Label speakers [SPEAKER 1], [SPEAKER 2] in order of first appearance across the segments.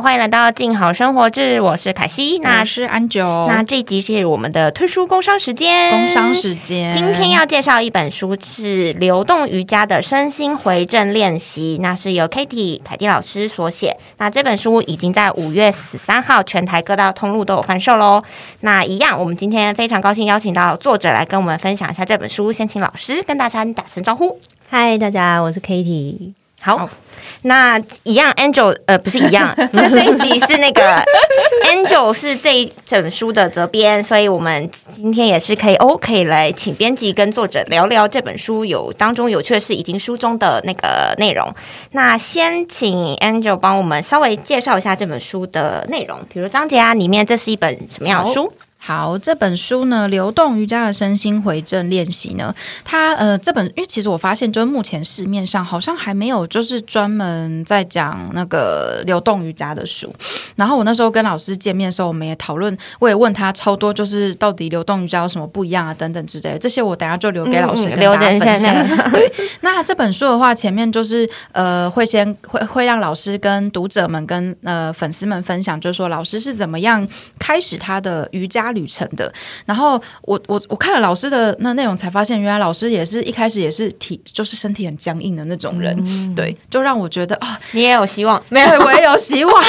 [SPEAKER 1] 好，欢迎来到静好生活志，我是凯西，
[SPEAKER 2] 那是安九。
[SPEAKER 1] 那这集是我们的推书工商时间，
[SPEAKER 2] 工商时间。
[SPEAKER 1] 今天要介绍一本书是《流动瑜伽的身心回正练习》，那是由 Kitty 凯蒂老师所写。那这本书已经在五月十三号全台各大通路都有贩售喽。那一样，我们今天非常高兴邀请到作者来跟我们分享一下这本书。先请老师跟大家打声招呼。
[SPEAKER 3] 嗨，大家，我是 Katie。
[SPEAKER 1] 好，那一样，Angel，呃，不是一样，这 这一集是那个 Angel 是这一整书的责编，所以我们今天也是可以哦，可以来请编辑跟作者聊聊这本书有当中有趣的事，以及书中的那个内容。那先请 Angel 帮我们稍微介绍一下这本书的内容，比如章节啊，里面这是一本什么样的书？
[SPEAKER 2] 好，这本书呢，《流动瑜伽的身心回正练习》呢，它呃，这本因为其实我发现，就是目前市面上好像还没有就是专门在讲那个流动瑜伽的书。然后我那时候跟老师见面的时候，我们也讨论，我也问他超多，就是到底流动瑜伽有什么不一样啊，等等之类的。这些我等下就留给老师跟大家分享。对，那这本书的话，前面就是呃，会先会会让老师跟读者们跟呃粉丝们分享，就是说老师是怎么样开始他的瑜伽。旅程的，然后我我我看了老师的那内容，才发现原来老师也是一开始也是体就是身体很僵硬的那种人，对，就让我觉得啊，
[SPEAKER 1] 你也有希望，
[SPEAKER 2] 没有。我也有希望，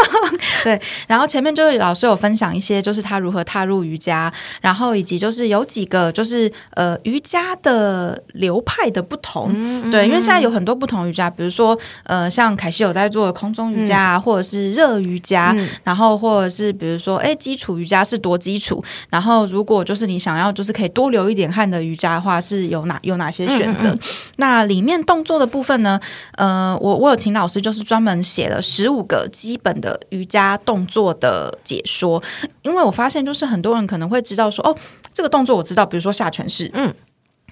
[SPEAKER 2] 对。然后前面就是老师有分享一些，就是他如何踏入瑜伽，然后以及就是有几个就是呃瑜伽的流派的不同，对，因为现在有很多不同瑜伽，比如说呃像凯西有在做空中瑜伽啊，或者是热瑜伽，然后或者是比如说哎基础瑜伽是多。基础，然后如果就是你想要就是可以多流一点汗的瑜伽的话，是有哪有哪些选择？那里面动作的部分呢？呃，我我有请老师就是专门写了十五个基本的瑜伽动作的解说，因为我发现就是很多人可能会知道说哦，这个动作我知道，比如说下犬式，嗯。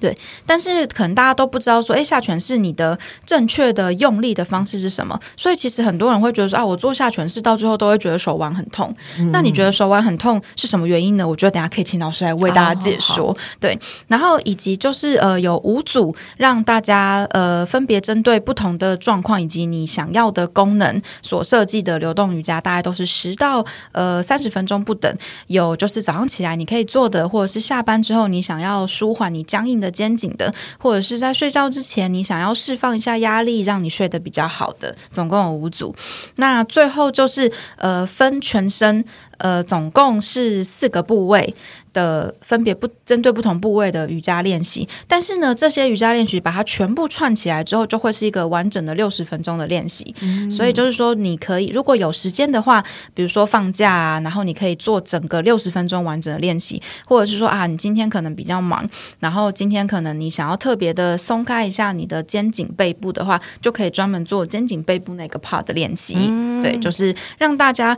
[SPEAKER 2] 对，但是可能大家都不知道说，哎，下犬式你的正确的用力的方式是什么？所以其实很多人会觉得说，啊，我做下犬式到最后都会觉得手腕很痛。那你觉得手腕很痛是什么原因呢？我觉得等下可以请老师来为大家解说。对，然后以及就是呃，有五组让大家呃分别针对不同的状况以及你想要的功能所设计的流动瑜伽，大概都是十到呃三十分钟不等。有就是早上起来你可以做的，或者是下班之后你想要舒缓你僵硬的。肩颈的，或者是在睡觉之前，你想要释放一下压力，让你睡得比较好的，总共有五组。那最后就是呃，分全身，呃，总共是四个部位。的分别不针对不同部位的瑜伽练习，但是呢，这些瑜伽练习把它全部串起来之后，就会是一个完整的六十分钟的练习。所以就是说，你可以如果有时间的话，比如说放假啊，然后你可以做整个六十分钟完整的练习，或者是说啊，你今天可能比较忙，然后今天可能你想要特别的松开一下你的肩颈背部的话，就可以专门做肩颈背部那个 part 的练习。对，就是让大家。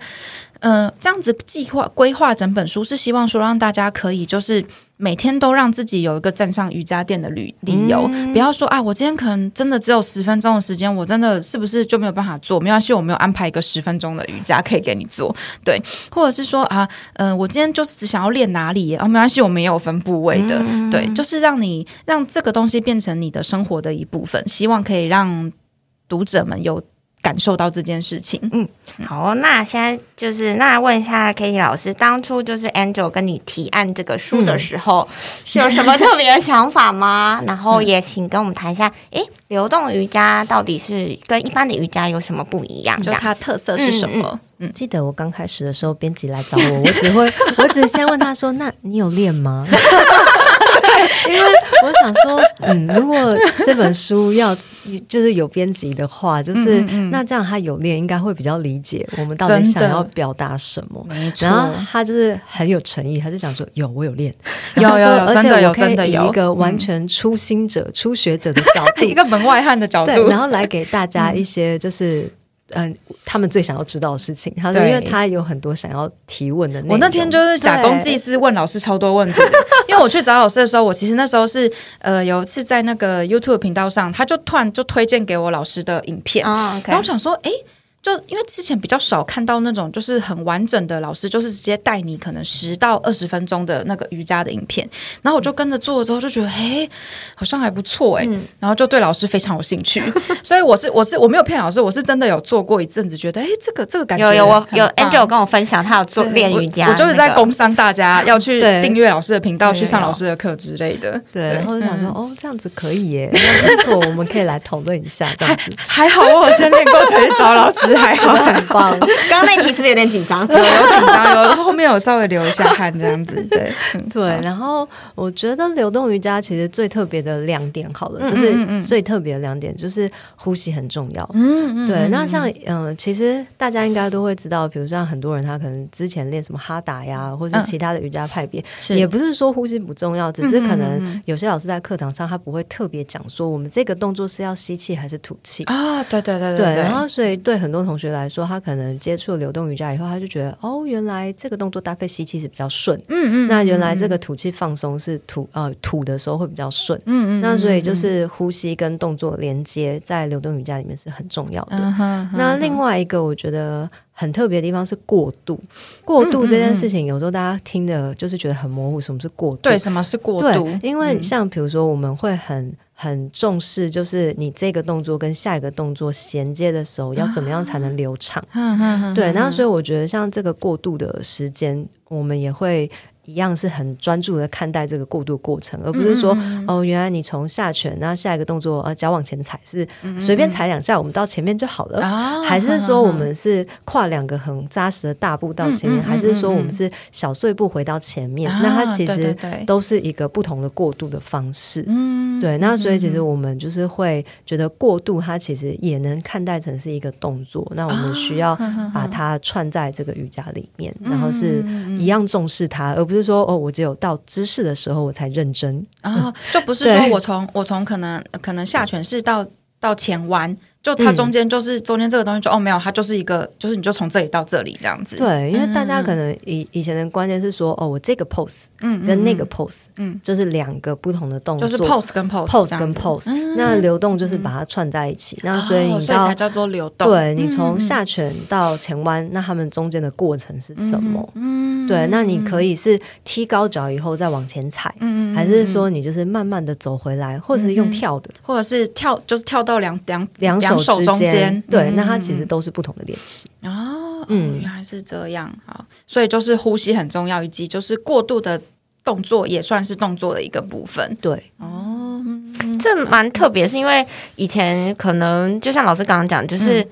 [SPEAKER 2] 嗯，这样子计划规划整本书是希望说让大家可以就是每天都让自己有一个站上瑜伽垫的理理由，不要说啊，我今天可能真的只有十分钟的时间，我真的是不是就没有办法做？没关系，我没有安排一个十分钟的瑜伽可以给你做，对，或者是说啊，嗯，我今天就是只想要练哪里啊，没关系，我们也有分部位的，对，就是让你让这个东西变成你的生活的一部分，希望可以让读者们有。感受到这件事情，
[SPEAKER 1] 嗯，好，那现在就是那问一下 Kitty 老师，当初就是 Angel 跟你提案这个书的时候，是有什么特别的想法吗？然后也请跟我们谈一下，哎，流动瑜伽到底是跟一般的瑜伽有什么不一样？
[SPEAKER 2] 就它特色是什么？
[SPEAKER 3] 嗯，记得我刚开始的时候，编辑来找我，我只会，我只是先问他说：“ 那你有练吗？” 因为我想说，嗯，如果这本书要就是有编辑的话，就是那这样他有练，应该会比较理解我们到底想要表达什么。然后他就是很有诚意，他就想说有我有练，
[SPEAKER 2] 有有而且我真的
[SPEAKER 3] 有一个完全初心者、初学者的角度，
[SPEAKER 2] 一个门外汉的角度，
[SPEAKER 3] 然后来给大家一些就是。嗯，他们最想要知道的事情，他说，因为他有很多想要提问的。
[SPEAKER 2] 我那天就是假公济私，问老师超多问题的。因为我去找老师的时候，我其实那时候是呃有一次在那个 YouTube 频道上，他就突然就推荐给我老师的影片，然后我想说，哎。就因为之前比较少看到那种就是很完整的老师，就是直接带你可能十到二十分钟的那个瑜伽的影片，然后我就跟着做了之后就觉得，哎，好像还不错哎，然后就对老师非常有兴趣，所以我是我是我没有骗老师，我是真的有做过一阵子，觉得哎，这个这个感觉
[SPEAKER 1] 有有我有 Angel 跟我分享，他有做练瑜伽，
[SPEAKER 2] 我就是在工商大家要去订阅老师的频道，去上老师的课之类的，
[SPEAKER 3] 对，然后就想说哦，这样子可以耶，没错，我们可以来讨论一下，这样子。
[SPEAKER 2] 还好我有先练过才去找老师。还好，
[SPEAKER 3] 很棒。
[SPEAKER 1] 刚刚那题是不是有点紧张？
[SPEAKER 2] 有紧张，有后面有稍微流一下汗这样子。对
[SPEAKER 3] 对，然后我觉得流动瑜伽其实最特别的亮点，好了，就是最特别的亮点就是呼吸很重要。嗯嗯，对。那像嗯，其实大家应该都会知道，比如像很多人他可能之前练什么哈达呀，或者其他的瑜伽派别，也不是说呼吸不重要，只是可能有些老师在课堂上他不会特别讲说我们这个动作是要吸气还是吐气
[SPEAKER 2] 啊。对对对
[SPEAKER 3] 对。然后所以对很多。同学来说，他可能接触了流动瑜伽以后，他就觉得哦，原来这个动作搭配吸气是比较顺。嗯嗯，那原来这个吐气放松是吐呃吐的时候会比较顺。嗯嗯，那所以就是呼吸跟动作连接在流动瑜伽里面是很重要的。那另外一个我觉得很特别的地方是过度。过度这件事情，有时候大家听的就是觉得很模糊，什么是过度？
[SPEAKER 2] 对，什么是过度？
[SPEAKER 3] 因为像比如说，我们会很。很重视，就是你这个动作跟下一个动作衔接的时候，要怎么样才能流畅？对，然后所以我觉得像这个过渡的时间，我们也会。一样是很专注的看待这个过渡过程，而不是说哦，原来你从下拳，那下一个动作呃脚往前踩是随便踩两下，我们到前面就好了，还是说我们是跨两个很扎实的大步到前面，还是说我们是小碎步回到前面？那它其实都是一个不同的过渡的方式。嗯，对。那所以其实我们就是会觉得过度，它其实也能看待成是一个动作。那我们需要把它串在这个瑜伽里面，然后是一样重视它，而不是说哦，我只有到姿势的时候我才认真
[SPEAKER 2] 啊，就不是说我从我从可能可能下犬式到到前弯。就它中间就是中间这个东西，就哦没有，它就是一个，就是你就从这里到这里这样子。
[SPEAKER 3] 对，因为大家可能以以前的观念是说，哦，我这个 pose，嗯，跟那个 pose，嗯，就是两个不同的动作，
[SPEAKER 2] 就是 pose 跟
[SPEAKER 3] pose，pose 跟 pose。那流动就是把它串在一起，那所以你
[SPEAKER 2] 所以才叫做流动。
[SPEAKER 3] 对你从下拳到前弯，那他们中间的过程是什么？嗯，对，那你可以是踢高脚以后再往前踩，嗯还是说你就是慢慢的走回来，或者是用跳的，
[SPEAKER 2] 或者是跳就是跳到两两两
[SPEAKER 3] 手。
[SPEAKER 2] 手中间，
[SPEAKER 3] 对，那它其实都是不同的练习
[SPEAKER 2] 哦。嗯，原来是这样好，所以就是呼吸很重要，以及就是过度的动作也算是动作的一个部分。
[SPEAKER 3] 对，
[SPEAKER 1] 哦，这蛮特别，是因为以前可能就像老师刚刚讲，就是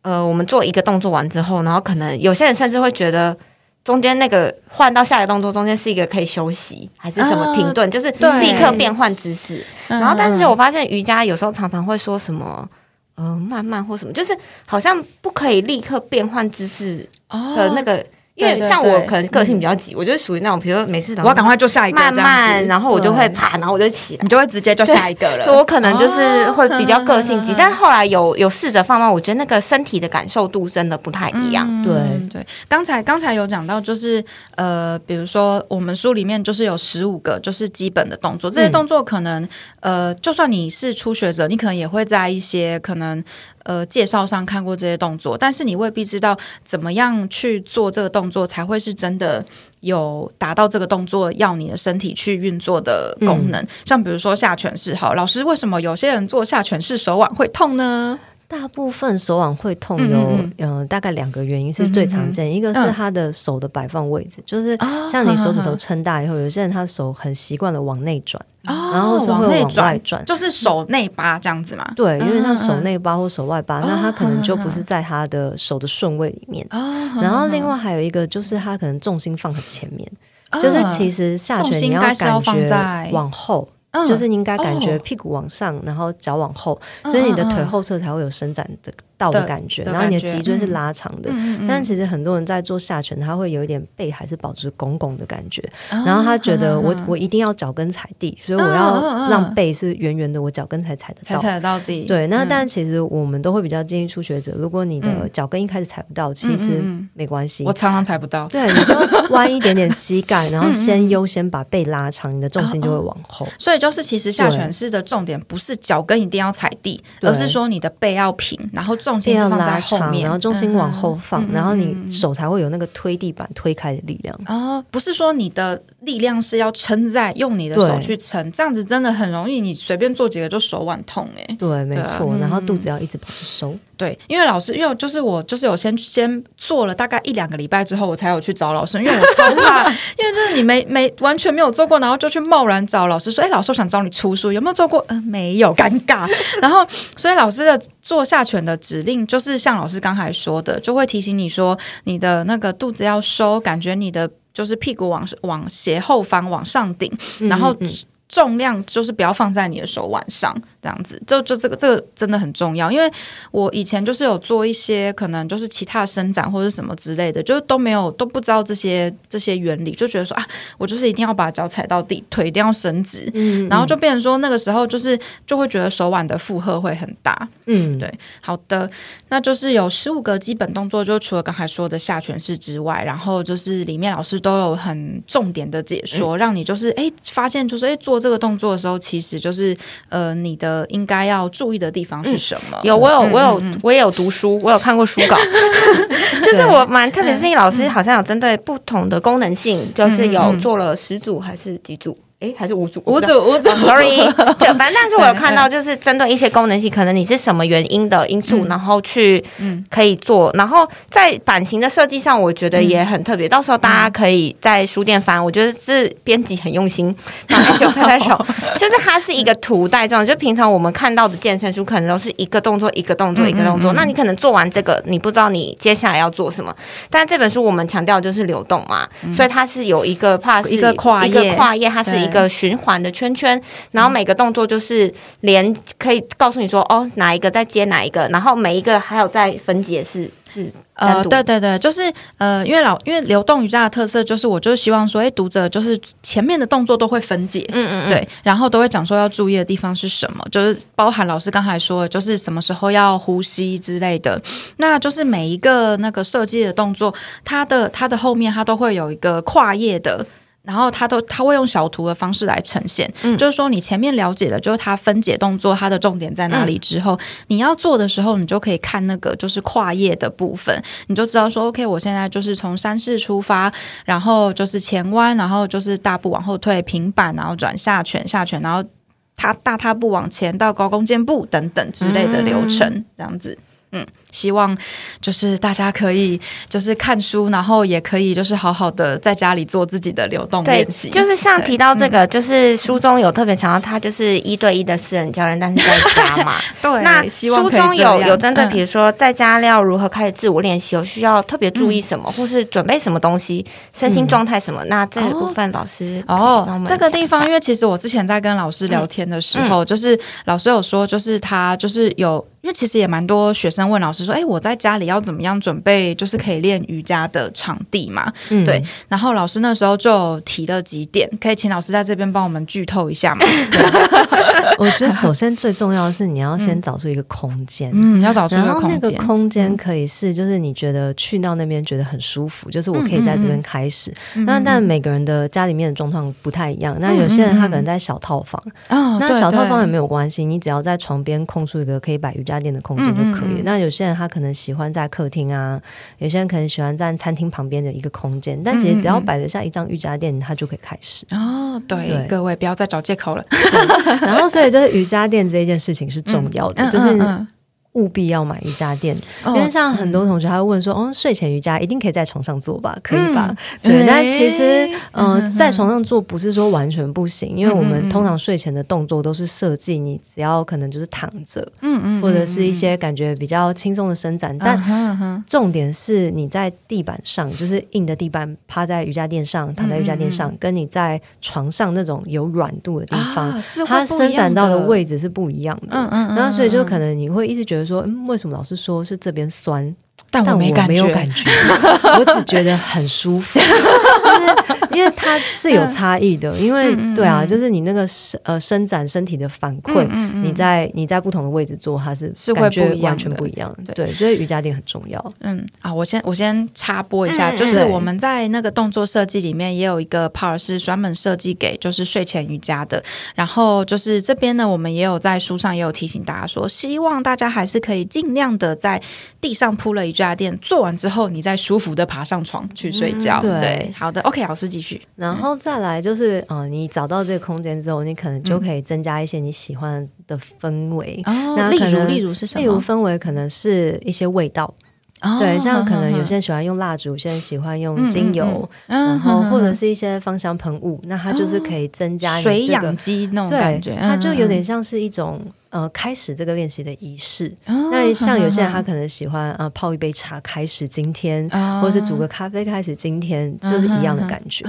[SPEAKER 1] 呃，我们做一个动作完之后，然后可能有些人甚至会觉得中间那个换到下一个动作中间是一个可以休息还是什么停顿，就是立刻变换姿势。然后，但是我发现瑜伽有时候常常会说什么。呃，慢慢或什么，就是好像不可以立刻变换姿势的那个。因为像我可能个性比较急，我就属于那种，比如说每次
[SPEAKER 2] 我要赶快做下一个，
[SPEAKER 1] 慢慢，然后我就会爬，然后我就起来，
[SPEAKER 2] 你就会直接就下一个了。
[SPEAKER 1] 就我可能就是会比较个性急，但后来有有试着放慢，我觉得那个身体的感受度真的不太一样。
[SPEAKER 3] 对。
[SPEAKER 2] 对，刚才刚才有讲到，就是呃，比如说我们书里面就是有十五个就是基本的动作，这些动作可能呃，就算你是初学者，你可能也会在一些可能。呃，介绍上看过这些动作，但是你未必知道怎么样去做这个动作才会是真的有达到这个动作要你的身体去运作的功能。像比如说下犬式，好，老师为什么有些人做下犬式手腕会痛呢？
[SPEAKER 3] 大部分手腕会痛有嗯。大概两个原因是最常见，一个是他的手的摆放位置，就是像你手指头撑大以后，有些人他手很习惯的往内转，然后是会往外转，
[SPEAKER 2] 就是手内八这样子嘛。
[SPEAKER 3] 对，因为像手内八或手外八，那他可能就不是在他的手的顺位里面。然后另外还有一个就是他可能重心放很前面，就是其实下拳你要感觉往后。就是应该感觉屁股往上，然后脚往后，所以你的腿后侧才会有伸展的。到的感觉，然后你的脊椎是拉长的，但其实很多人在做下犬，他会有一点背还是保持拱拱的感觉，然后他觉得我我一定要脚跟踩地，所以我要让背是圆圆的，我脚跟才踩得到，
[SPEAKER 2] 才踩得到地。
[SPEAKER 3] 对，那但其实我们都会比较建议初学者，如果你的脚跟一开始踩不到，其实没关系，
[SPEAKER 2] 我常常踩不到，
[SPEAKER 3] 对，你就弯一点点膝盖，然后先优先把背拉长，你的重心就会往后。
[SPEAKER 2] 所以就是其实下犬式的重点不是脚跟一定要踩地，而是说你的背要平，然后。重心是
[SPEAKER 3] 要
[SPEAKER 2] 放在后面，
[SPEAKER 3] 然后重心往后
[SPEAKER 2] 嗯
[SPEAKER 3] 放，然后你手才会有那个推地板推开的力量。
[SPEAKER 2] 哦，不是说你的力量是要撑在用你的手去撑，这样子真的很容易，你随便做几个就手腕痛哎、
[SPEAKER 3] 对，没错。然后肚子要一直保持收。
[SPEAKER 2] 对，因为老师，因为就是我就是有先先做了大概一两个礼拜之后，我才有去找老师，因为我超怕，因为就是你没没完全没有做过，然后就去贸然找老师说，哎，老师我想找你出书，有没有做过？嗯、没有，尴尬。然后所以老师的做下犬的指令就是像老师刚才说的，就会提醒你说你的那个肚子要收，感觉你的就是屁股往往斜后方往上顶，然后。
[SPEAKER 3] 嗯嗯
[SPEAKER 2] 重量就是不要放在你的手腕上，这样子，就就这个这个真的很重要。因为我以前就是有做一些可能就是其他的伸展或者什么之类的，就是都没有都不知道这些这些原理，就觉得说啊，我就是一定要把脚踩到底，腿一定要伸直，
[SPEAKER 3] 嗯
[SPEAKER 2] 然后就变成说那个时候就是就会觉得手腕的负荷会很大。
[SPEAKER 3] 嗯，
[SPEAKER 2] 对好的，那就是有十五个基本动作，就除了刚才说的下犬式之外，然后就是里面老师都有很重点的解说，让你就是哎发现就是哎做这个动作的时候，其实就是呃你的应该要注意的地方是什么？
[SPEAKER 1] 有，我有，
[SPEAKER 2] 嗯
[SPEAKER 1] 我有，我也有读书，我有看过书稿，就是我蛮特别，是老师好像有针对不同的功能性，就是有做了十组还是几组？诶，还是五组？
[SPEAKER 2] 五组五组
[SPEAKER 1] 哦，sorry，就，反正但是我有看到，就是针对一些功能性，可能你是什么原因的因素，然后去嗯。可以做，然后在版型的设计上，我觉得也很特别。到时候大家可以在书店翻，我觉得是编辑很用心，让 Angel 拍拍手，就是它是一个图带状，就平常我们看到的健身书可能都是一个动作一个动作一个动作，那你可能做完这个，你不知道你接下来要做什么。但这本书我们强调就是流动嘛，所以它是有一个怕是
[SPEAKER 2] 一个跨
[SPEAKER 1] 一个
[SPEAKER 2] 页。
[SPEAKER 1] 跨页，它是一个循环的圈圈，然后每个动作就是连可以告诉你说哦哪一个在接哪一个，然后每一个还有在分解是是
[SPEAKER 2] 呃，对对对，就是呃，因为老因为流动瑜伽的特色就是，我就是希望说，哎，读者就是前面的动作都会分解，
[SPEAKER 1] 嗯嗯嗯
[SPEAKER 2] 对，然后都会讲说要注意的地方是什么，就是包含老师刚才说的，就是什么时候要呼吸之类的。那就是每一个那个设计的动作，它的它的后面它都会有一个跨页的。然后他都它会用小图的方式来呈现，就是说你前面了解的就是它分解动作它的重点在哪里之后，你要做的时候，你就可以看那个就是跨页的部分，你就知道说，OK，我现在就是从山式出发，然后就是前弯，然后就是大步往后退，平板，然后转下拳，下拳，然后他大踏步往前到高弓箭步等等之类的流程，这样子。嗯，希望就是大家可以就是看书，然后也可以就是好好的在家里做自己的流动练习。，
[SPEAKER 1] 就是像提到这个，就是书中有特别强调，他就是一对一的私人教练，但是在家嘛。
[SPEAKER 2] 对，
[SPEAKER 1] 那书中有有针对，
[SPEAKER 2] 嗯
[SPEAKER 1] 比如说在家要如何开始自我练习，有需要特别注意什么，或是准备什么东西，身心状态什么？那这个部分老师
[SPEAKER 2] 哦这个地方，因为其实我之前在跟老师聊天的时候，就是老师有说，就是他就是有，因为其实也蛮多学生问老师说，哎，我在家里要怎么样准备，就是可以练瑜伽的场地嘛？
[SPEAKER 3] 嗯
[SPEAKER 2] 对，然后老师那时候就提了几点，可以请老师在这边帮我们剧透一下吗？
[SPEAKER 3] 我觉得首先最重要的是你要先找出一个空间。
[SPEAKER 2] 嗯，要找出一
[SPEAKER 3] 然后那个
[SPEAKER 2] 个空间。
[SPEAKER 3] 空间可以是，就是你觉得去到那边觉得很舒服，就是我可以在这边开始。那但每个人的家里面的状况不太一样，那有些人他可能在小套房，
[SPEAKER 2] 哦
[SPEAKER 3] 那小套房也没有关系，你只要在床边空出一个可以摆瑜伽垫的空间就可以。那有些人他可能喜欢在客厅啊，有些人可能喜欢在餐厅旁边的一个空间，但其实只要摆得下一张瑜伽垫，他就可以开始。
[SPEAKER 2] 哦，对，
[SPEAKER 3] 对
[SPEAKER 2] 各位不要再找借口了。
[SPEAKER 3] 然后，所以就是瑜伽垫这一件事情是重要的，
[SPEAKER 2] 嗯
[SPEAKER 3] 就是务必要买瑜伽垫，
[SPEAKER 2] 哦。
[SPEAKER 3] 因为像很多同学他会问说，哦，睡前瑜伽一定可以在床上做吧？可以吧？
[SPEAKER 2] 嗯。
[SPEAKER 3] 对，但其实，
[SPEAKER 2] 诶
[SPEAKER 3] 呃，
[SPEAKER 2] 嗯
[SPEAKER 3] 在床上做不是说完全不行，因为我们通常睡前的动作都是设计你只要可能就是躺着，
[SPEAKER 2] 嗯嗯
[SPEAKER 3] 或者是一些感觉比较轻松的伸展，但重点是你在地板上，就是硬的地板，趴在瑜伽垫上，躺在瑜伽垫
[SPEAKER 2] 嗯。
[SPEAKER 3] 上，跟你在床上那种有软度的地方，
[SPEAKER 2] 啊
[SPEAKER 3] 它伸展到的
[SPEAKER 2] 的
[SPEAKER 3] 位置是不一样的。
[SPEAKER 2] 嗯嗯嗯
[SPEAKER 3] 然后所以就
[SPEAKER 2] 嗯。
[SPEAKER 3] 可能你会一直觉得说，嗯，为什么老师说是这边酸，
[SPEAKER 2] 但
[SPEAKER 3] 但我
[SPEAKER 2] 没感
[SPEAKER 3] 有感觉，我只觉得很舒服。就是因因为它是有差异的，因为对啊，
[SPEAKER 2] 嗯
[SPEAKER 3] 就是你那个伸呃伸展身体的反馈，你在你在不同的位置做，它是
[SPEAKER 2] 是会不一样
[SPEAKER 3] 完全不一样。
[SPEAKER 2] 对
[SPEAKER 3] 对，所以瑜伽垫很重要。
[SPEAKER 2] 嗯啊，我先我先插播一下，
[SPEAKER 1] 嗯
[SPEAKER 2] 就是我们在那个动作设计里面也有一个 part 是专门设计给就是睡前瑜伽的。然后就是这边呢，我们也有在书上也有提醒大家说，希望大家还是可以尽量的在地上铺了瑜伽垫，做完之后你再舒服的爬上床去睡觉。
[SPEAKER 3] 对，
[SPEAKER 2] 好的，OK，老师继续。
[SPEAKER 3] 然后再来就是，呃，你找到这个空间之后，你可能就可以增加一些你喜欢的氛围。
[SPEAKER 2] 哦例如例如是什么？
[SPEAKER 3] 例如氛围可能是一些味道，
[SPEAKER 2] 哦
[SPEAKER 3] 对，像可能有些人喜欢用蜡烛，有些人喜欢用精油，
[SPEAKER 2] 嗯
[SPEAKER 3] 然后或者是一些芳香喷雾，那它就是可以增加你
[SPEAKER 2] 水
[SPEAKER 3] 这个
[SPEAKER 2] 养鸡那种
[SPEAKER 3] 对
[SPEAKER 2] 感觉，
[SPEAKER 3] 它就有点
[SPEAKER 2] 嗯。
[SPEAKER 3] 像是一种呃开始这个练习的仪式。
[SPEAKER 2] 嗯
[SPEAKER 3] 那像有些人 他
[SPEAKER 2] 嗯
[SPEAKER 3] 可能喜欢呃泡一杯茶开始今天，
[SPEAKER 2] 嗯
[SPEAKER 3] 或者是煮个咖啡开始今天，就是一样的感觉。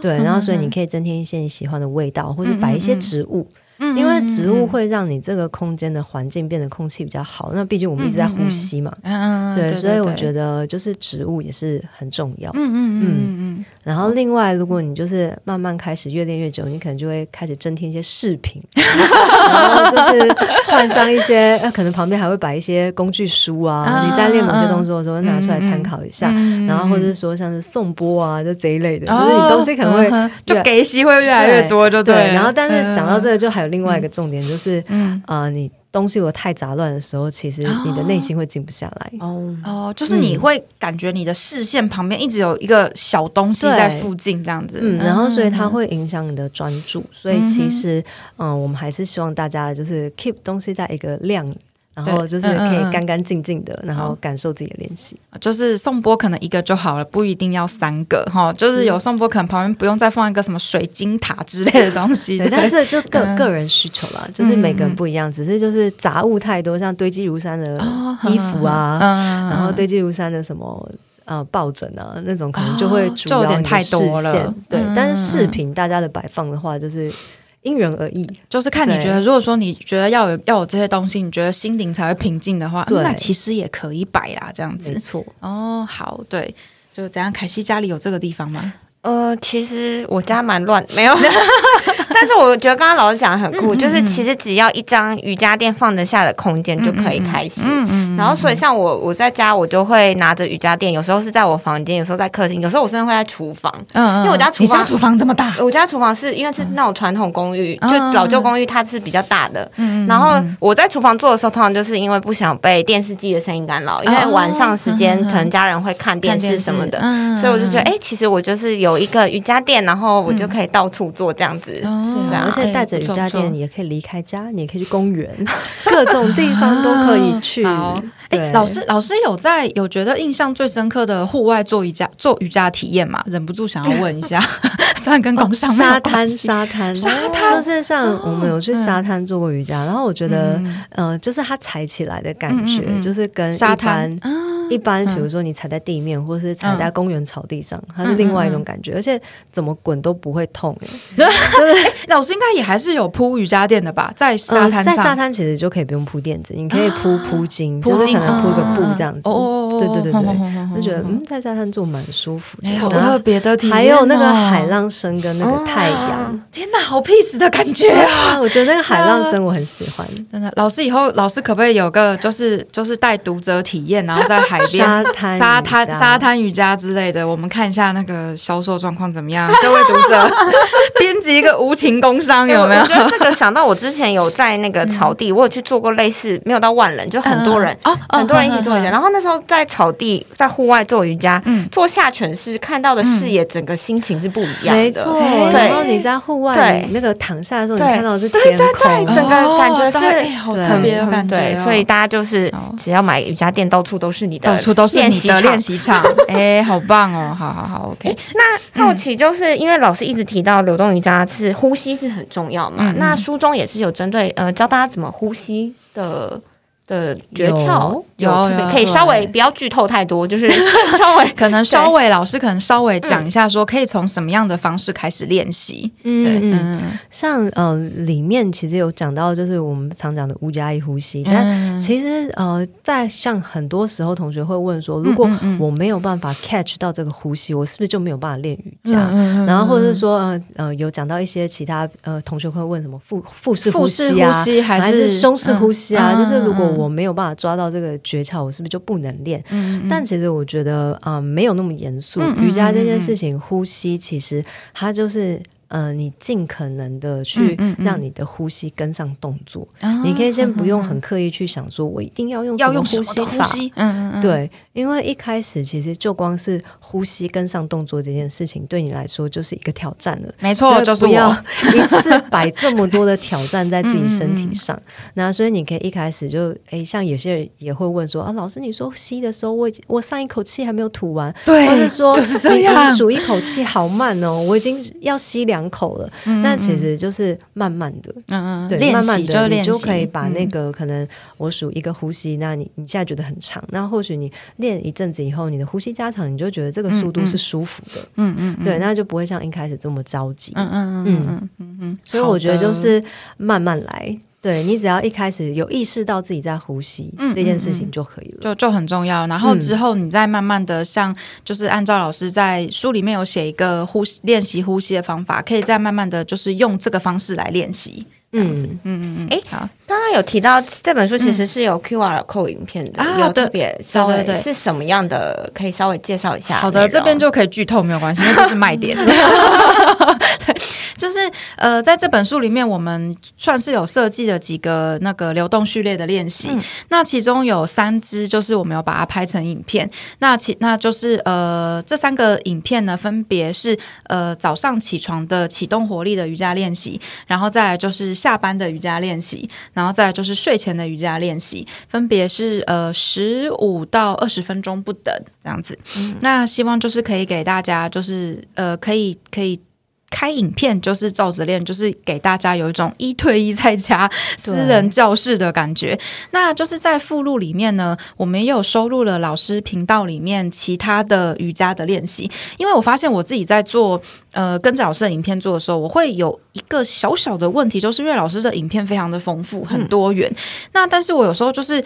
[SPEAKER 3] 对，然后所以你可以增添一些你喜欢的味道，或者摆一些植物，
[SPEAKER 2] 嗯
[SPEAKER 3] 因为植物会让你这个空间的环境变得空气比较好。那毕竟我们一直在呼吸嘛，
[SPEAKER 2] 嗯
[SPEAKER 3] 对，所以我觉
[SPEAKER 2] 得，
[SPEAKER 3] 就是植物也是很重要。
[SPEAKER 2] 嗯嗯嗯
[SPEAKER 3] 然后另外，如果你就是慢慢开始越练越久，你可能就会开始增添一些饰品，然后就是换上一些，呃，可能旁边还会摆一些工具书啊。
[SPEAKER 2] 啊
[SPEAKER 3] 你在练某些动作的时候拿出来参考一下，
[SPEAKER 2] 嗯
[SPEAKER 3] 然后或者是说像是颂钵啊，就这一类的，
[SPEAKER 2] 哦
[SPEAKER 3] 就是你东西可能会
[SPEAKER 2] 嗯就给息会越来越多，就
[SPEAKER 3] 对。然后，但是讲到这个，就还有另外一个重点，就是
[SPEAKER 2] 嗯。
[SPEAKER 3] 呃，你东西如果太杂乱的时候，其实你的内心会静不下来。
[SPEAKER 1] 哦，
[SPEAKER 2] 哦，就是你会感觉你的视线旁边一直有一个小东西在附近，这样子。
[SPEAKER 3] 嗯，然后所以它会影响你的专注，所以其实，嗯，我们还是希望大家就是 keep 东西在一个量，然后就是可以干干净净的，然后感受自己的练习。
[SPEAKER 2] 就是颂钵可能一个就好了，不一定要三个哈。就是有颂钵可能旁边不用再放一个什么水晶塔之类的东西。
[SPEAKER 3] 对，但是就个
[SPEAKER 2] 嗯
[SPEAKER 3] 个人需求啦，就是每个人不一样，只是就是杂物太多，像堆积如山的
[SPEAKER 2] 哦
[SPEAKER 3] 衣服啊，
[SPEAKER 2] 嗯
[SPEAKER 3] 然后堆积如山的什么。呃，抱枕啊，那种可能就会
[SPEAKER 2] 哦
[SPEAKER 3] 主
[SPEAKER 2] 就有点太
[SPEAKER 3] 要你的视
[SPEAKER 2] 多了
[SPEAKER 3] 线对，
[SPEAKER 2] 嗯
[SPEAKER 3] 但是饰品大家的摆放的话，就是因人而异。
[SPEAKER 2] 就是看你觉得，如果说你觉得要有要有这些东西，你觉得心灵才会平静的话，
[SPEAKER 3] 对
[SPEAKER 2] 那其实也可以摆啊，这样子
[SPEAKER 3] 没
[SPEAKER 2] 子。
[SPEAKER 3] 错，
[SPEAKER 2] 哦，好，对，就怎样？凯西家里有这个地方吗？
[SPEAKER 1] 呃，其实我家蛮乱，没有。但是我觉得刚刚老师讲的很酷，就是其实只要一张瑜伽垫放得下的空间就可以开始。
[SPEAKER 2] 嗯
[SPEAKER 1] 然后，所以像我我在家，我就会拿着瑜伽垫，有时候是在我房间，有时候在客厅，有时候我甚至会在厨房。
[SPEAKER 2] 嗯
[SPEAKER 1] 因为我家厨房
[SPEAKER 2] 你家厨房这么大，
[SPEAKER 1] 我家厨房是因为是那种传统公寓，
[SPEAKER 2] 嗯
[SPEAKER 1] 就老旧公寓，它是比较大的。
[SPEAKER 2] 嗯
[SPEAKER 1] 然后我在厨房做的时候，通常就是因为不想被电视机的声音干扰，因为晚上时间可能家人会看电视什么的，
[SPEAKER 2] 嗯
[SPEAKER 1] 所以我就觉得，哎、其实我就是有一个瑜伽垫，然后我就可以到处做这样子。
[SPEAKER 2] 哦
[SPEAKER 1] 对啊
[SPEAKER 3] 而且带着瑜伽垫也可以离开家，你也可以去公园，各种地方都可以去。
[SPEAKER 2] 好，哎、老师，老师有在有觉得印象最深刻的户外做瑜伽做瑜伽体验吗？忍不住想要问一下，虽然跟工商
[SPEAKER 3] 沙滩，沙滩，
[SPEAKER 2] 沙滩？
[SPEAKER 3] 就是像我们有去沙滩做过瑜伽，然后我觉得，
[SPEAKER 2] 嗯。
[SPEAKER 3] 呃，就是它踩起来的感觉
[SPEAKER 2] 嗯嗯，嗯。
[SPEAKER 3] 就是跟
[SPEAKER 2] 沙滩。
[SPEAKER 3] 一般，比如说你踩在地面，或是踩在公园草地上，它是另外一种感觉，而且怎么滚都不会痛。哎，
[SPEAKER 2] 老师应该也还是有铺瑜伽垫的吧，在沙滩上，
[SPEAKER 3] 沙滩其实就可以不用铺垫子，你可以铺铺巾，
[SPEAKER 2] 铺巾
[SPEAKER 3] 就是可能铺个布
[SPEAKER 2] 嗯
[SPEAKER 3] 这样子。对对对对就觉得嗯，在沙滩住蛮舒服的
[SPEAKER 2] 哎，。好特别的体验哦，
[SPEAKER 3] 还有那个海浪声跟那个太阳，
[SPEAKER 2] 天哪，好 peace 的感觉啊！
[SPEAKER 3] 啊，我觉得那个海浪声我很喜欢。
[SPEAKER 2] 真的，老师以后老师可不可以有个就是就是带读者体验，然后在海边
[SPEAKER 3] 沙滩
[SPEAKER 2] 沙滩沙滩瑜伽之类的，我们看一下那个销售状况怎么样？各位读者，编辑一个无情工商有没有
[SPEAKER 1] 我？觉得这个想到我之前有在那个草地，我有去做过类似，没有到万人，就很多人，
[SPEAKER 2] 哦，
[SPEAKER 1] 很多人一起做瑜伽。
[SPEAKER 2] 嗯
[SPEAKER 1] 然后那时候在草地，在户外做瑜伽，
[SPEAKER 2] 嗯。
[SPEAKER 1] 做下犬式，看到的视野，整个心情是不一样的。
[SPEAKER 3] 没错，然后你在户外，
[SPEAKER 1] 对。
[SPEAKER 3] 那个躺下的时候，你看到的是
[SPEAKER 1] 对
[SPEAKER 3] 天
[SPEAKER 1] 对对，
[SPEAKER 3] 空，
[SPEAKER 1] 整个感觉是
[SPEAKER 2] 好特别的感觉
[SPEAKER 1] 所以大家就是
[SPEAKER 2] 哦。
[SPEAKER 1] 只要买瑜伽垫，到处都是你的，
[SPEAKER 2] 到处都是你的练
[SPEAKER 1] 习。
[SPEAKER 2] 场，哎，好棒哦！好好好，OK，
[SPEAKER 1] 那好奇就是因为老师一直提到流动瑜伽是呼吸是很重要嘛，那书中也是有针对呃教大家怎么呼吸的的诀窍？
[SPEAKER 2] 有
[SPEAKER 1] 可以稍微不要剧透太多，就是 稍微
[SPEAKER 2] 可能稍微老师可能稍微讲一下，说可以从什么样的方式开始练习。
[SPEAKER 3] 嗯嗯，
[SPEAKER 2] 嗯
[SPEAKER 3] 像呃里面其实有讲到，就是我们常讲的五加一呼吸，但
[SPEAKER 2] 嗯
[SPEAKER 3] 其实呃在像很多时候，同学会问说，如果我没有办法 catch 到这个呼吸，我是不是就没有办法练瑜伽？
[SPEAKER 2] 嗯
[SPEAKER 3] 然后或者是说呃呃有讲到一些其他呃同学会问什么腹腹式呼吸啊，
[SPEAKER 2] 还
[SPEAKER 3] 还
[SPEAKER 2] 是
[SPEAKER 3] 是胸式呼吸啊？
[SPEAKER 2] 嗯
[SPEAKER 3] 就是如果
[SPEAKER 2] 嗯嗯
[SPEAKER 3] 我没有办法抓到这个诀窍，我是不是就不能练？
[SPEAKER 2] 嗯
[SPEAKER 3] 但其实我觉得啊、呃没有那么严肃。瑜伽这件事情，呼吸其实它就是。呃，你尽可能的去让你的呼吸跟上动作，
[SPEAKER 2] 啊
[SPEAKER 3] 你可以先不用很刻意去想说，我一定要用什么
[SPEAKER 2] 要用什么
[SPEAKER 3] 呼吸法。
[SPEAKER 2] 的呼吸，嗯嗯嗯，
[SPEAKER 3] 对，因为一开始其实就光是呼吸跟上动作这件事情，对你来说就是一个挑战了。
[SPEAKER 2] 没错，就是
[SPEAKER 3] 不要
[SPEAKER 2] 我。
[SPEAKER 3] 一次摆这么多的挑战在自己身
[SPEAKER 2] 嗯
[SPEAKER 3] 体上。那所以你可以一开始就，诶，像有些人也会问说啊，老师，你说吸的时候，我已经我上一口气还没有吐完，
[SPEAKER 2] 对
[SPEAKER 3] 或者说
[SPEAKER 2] 就是这
[SPEAKER 3] 你
[SPEAKER 2] 样
[SPEAKER 3] 你数一口气好慢哦，我已经要吸两口了。那其实就是慢慢的，
[SPEAKER 2] 嗯嗯，
[SPEAKER 3] 对，慢慢的你
[SPEAKER 2] 就
[SPEAKER 3] 可以把那
[SPEAKER 2] 嗯
[SPEAKER 3] 个可能我数一个呼吸，那你你现在觉得很长，那或许你练一阵子以后，你的呼吸加长，你就觉得这个速度是舒服的，
[SPEAKER 2] 嗯嗯嗯
[SPEAKER 3] 对，那就不会像一开始这么着急。
[SPEAKER 2] 嗯嗯嗯嗯嗯嗯，
[SPEAKER 3] 所以我觉得就是慢慢来，对你只要一开始有意识到自己在呼吸、
[SPEAKER 2] 嗯
[SPEAKER 3] 这件事情就可以了。
[SPEAKER 2] 就就很重要。然后之后你再慢慢的像，就是按照老师在书里面有写一个呼吸练习呼吸的方法，可以再慢慢的就是用这个方式来练习。
[SPEAKER 3] 嗯，
[SPEAKER 2] 嗯嗯嗯，
[SPEAKER 1] 诶
[SPEAKER 2] 好，
[SPEAKER 1] 刚刚有提到这本书其实是有 QR code 影片的，有特别稍微
[SPEAKER 2] 对对对
[SPEAKER 1] 是什么样的？可以稍微介绍一下。
[SPEAKER 2] 好的，这边就可以剧透没有关系，因为这是卖点。对，就是呃，在这本书里面，我们算是有设计了几个那个流动序列的练习。那其中有三支，就是我们有把它拍成影片。那其那就是呃，这三个影片呢，分别是呃早上起床的启动活力的瑜伽练习，然后再来就是下班的瑜伽练习，然后再来就是睡前的瑜伽练习，分别是呃十五到二十分钟不等这样子。那希望就是可以给大家，就是呃，可以可以。开影片就是照着练，就是给大家有一种一对一在家私人教室的感觉。那就是在附录里面呢，我们也有收录了老师频道里面其他的瑜伽的练习。因为我发现我自己在做呃跟着老师的影片做的时候，我会有一个小小的问题，就是因为老师的影片非常的丰富，很多元。那但是我有时候就是。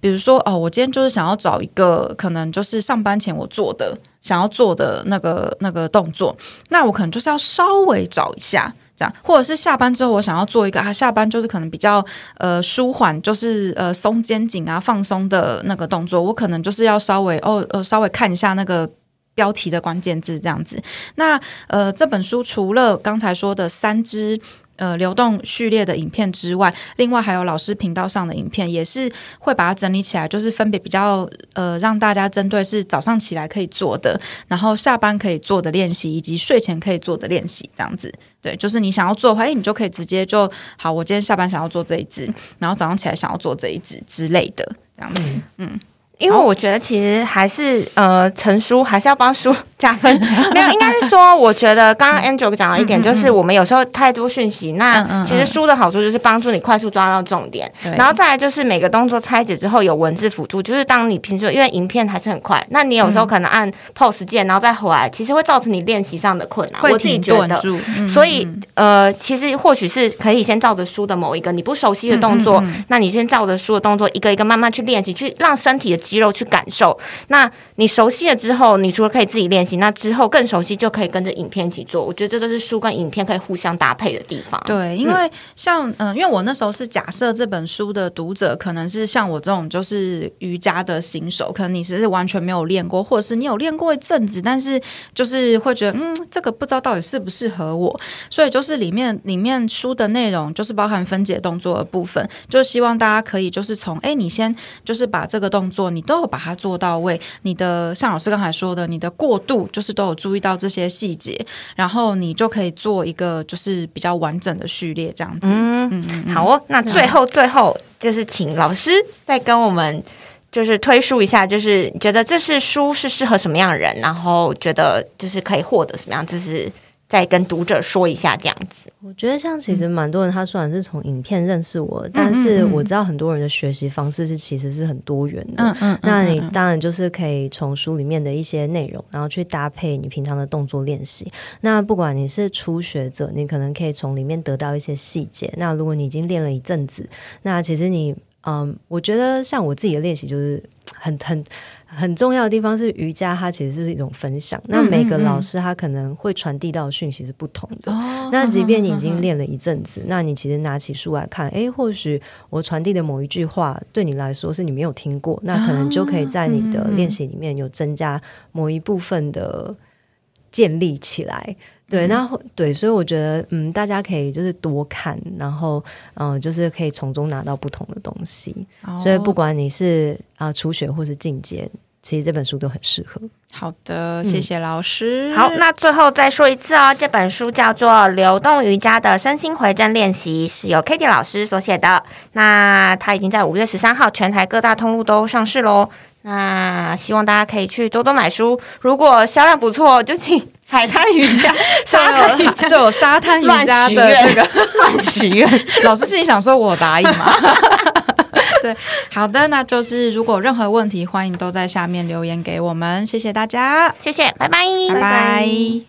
[SPEAKER 2] 比如说，哦，我今天就是想要找一个可能就是上班前我做的想要做的那个那个动作，那我可能就是要稍微找一下。这样，或者是下班之后，我想要做一个啊，下班就是可能比较呃舒缓，就是呃松肩颈啊放松的那个动作，我可能就是要稍微哦呃稍微看一下那个标题的关键字这样子。那呃这本书除了刚才说的三支。呃，流动序列的影片之外，另外还有老师频道上的影片，也是会把它整理起来，就是分别比较呃，让大家针对是早上起来可以做的，然后下班可以做的练习，以及睡前可以做的练习，这样子。对，就是你想要做的话，哎，你就可以直接就好。我今天下班想要做这一支，然后早上起来想要做这一支之类的，这样子。
[SPEAKER 1] 嗯因为我觉得其实还是呃，陈叔还是要帮书加分。没有，应该是说，我觉得刚刚 Angel 讲到一点，就是我们有时候太多讯息，
[SPEAKER 2] 嗯
[SPEAKER 1] 那
[SPEAKER 2] 嗯
[SPEAKER 1] 其实书的好处就是帮助你快速抓到重点，然后再来就是每个动作拆解之后有文字辅助，就是当你平时因为影片还是很快，那你有时候可能按 pause 键，然后再回来，其实会造成你练习上的困难。
[SPEAKER 2] 会
[SPEAKER 1] 我自己觉得。所以，呃，其实或许是可以先照着书的某一个你不熟悉的动作，
[SPEAKER 2] 嗯
[SPEAKER 1] 那你先照着书的动作一个一个慢慢去练习，去让身体的肌肉去感受。那你熟悉了之后，你除了可以自己练习，那之后更熟悉就可以跟着影片一起做。我觉得这都是书跟影片可以互相搭配的地方。
[SPEAKER 2] 对，因为像嗯、呃因为我那时候是假设这本书的读者可能是像我这种就是瑜伽的新手，可能你是完全没有练过，或者是你有练过一阵子，但是就是会觉得嗯，这个不知道到底适不适合我，所以就是里面里面书的内容就是包含分解动作的部分，就希望大家可以就是从哎，你先就是把这个动作你都有把它做到位，你的像老师刚才说的，你的过渡就是都有注意到这些细节，然后你就可以做一个就是比较完整的序列这样子。
[SPEAKER 1] 嗯，好哦。那最后最后就是请老师再跟我们就是推述一下，就是你觉得这是书是适合什么样的人，然后觉得就是可以获得什么样，就是再跟读者说一下，这样子。
[SPEAKER 3] 我觉得像其实蛮多人，他虽然是从影片认识我，但是我知道很多人的学习方式是其实是很多元的。
[SPEAKER 2] 嗯嗯，
[SPEAKER 3] 那你当然就是可以从书里面的一些内容，然后去搭配你平常的动作练习。那不管你是初学者，你可能可以从里面得到一些细节。那如果你已经练了一阵子，那其实你嗯，我觉得像我自己的练习就是很很。很重要的地方是瑜伽，它其实是一种分享。那每个老师他可能会传递到讯息是不同的。那即便你已经练了一阵子，那你其实拿起书来看，诶，或许我传递的某一句话对你来说是你没有听过，那可能就可以在你的练习里面有增加某一部分的建立起来。对，那对，所以我觉得，嗯，大家可以就是多看，然后，嗯，就是可以从中拿到不同的东西。所以，不管你是啊初学或是进阶，其实这本书都很适合。
[SPEAKER 2] 好的，谢谢老师。
[SPEAKER 1] 好，那最后再说一次哦，这本书叫做《流动瑜伽的身心回正练习》，是由 Kitty 老师所写的。那它已经在五月十三号全台各大通路都上市喽。那希望大家可以去多多买书，如果销量不错，就请海滩瑜伽、
[SPEAKER 2] 沙滩瑜伽、就有沙滩瑜伽的这个
[SPEAKER 1] 乱许愿。
[SPEAKER 2] 老师心里想说：“我答应吗？” 对，好的，那就是如果任何问题，欢迎都在下面留言给我们，谢谢大家，
[SPEAKER 1] 谢谢，拜拜，
[SPEAKER 2] 拜拜。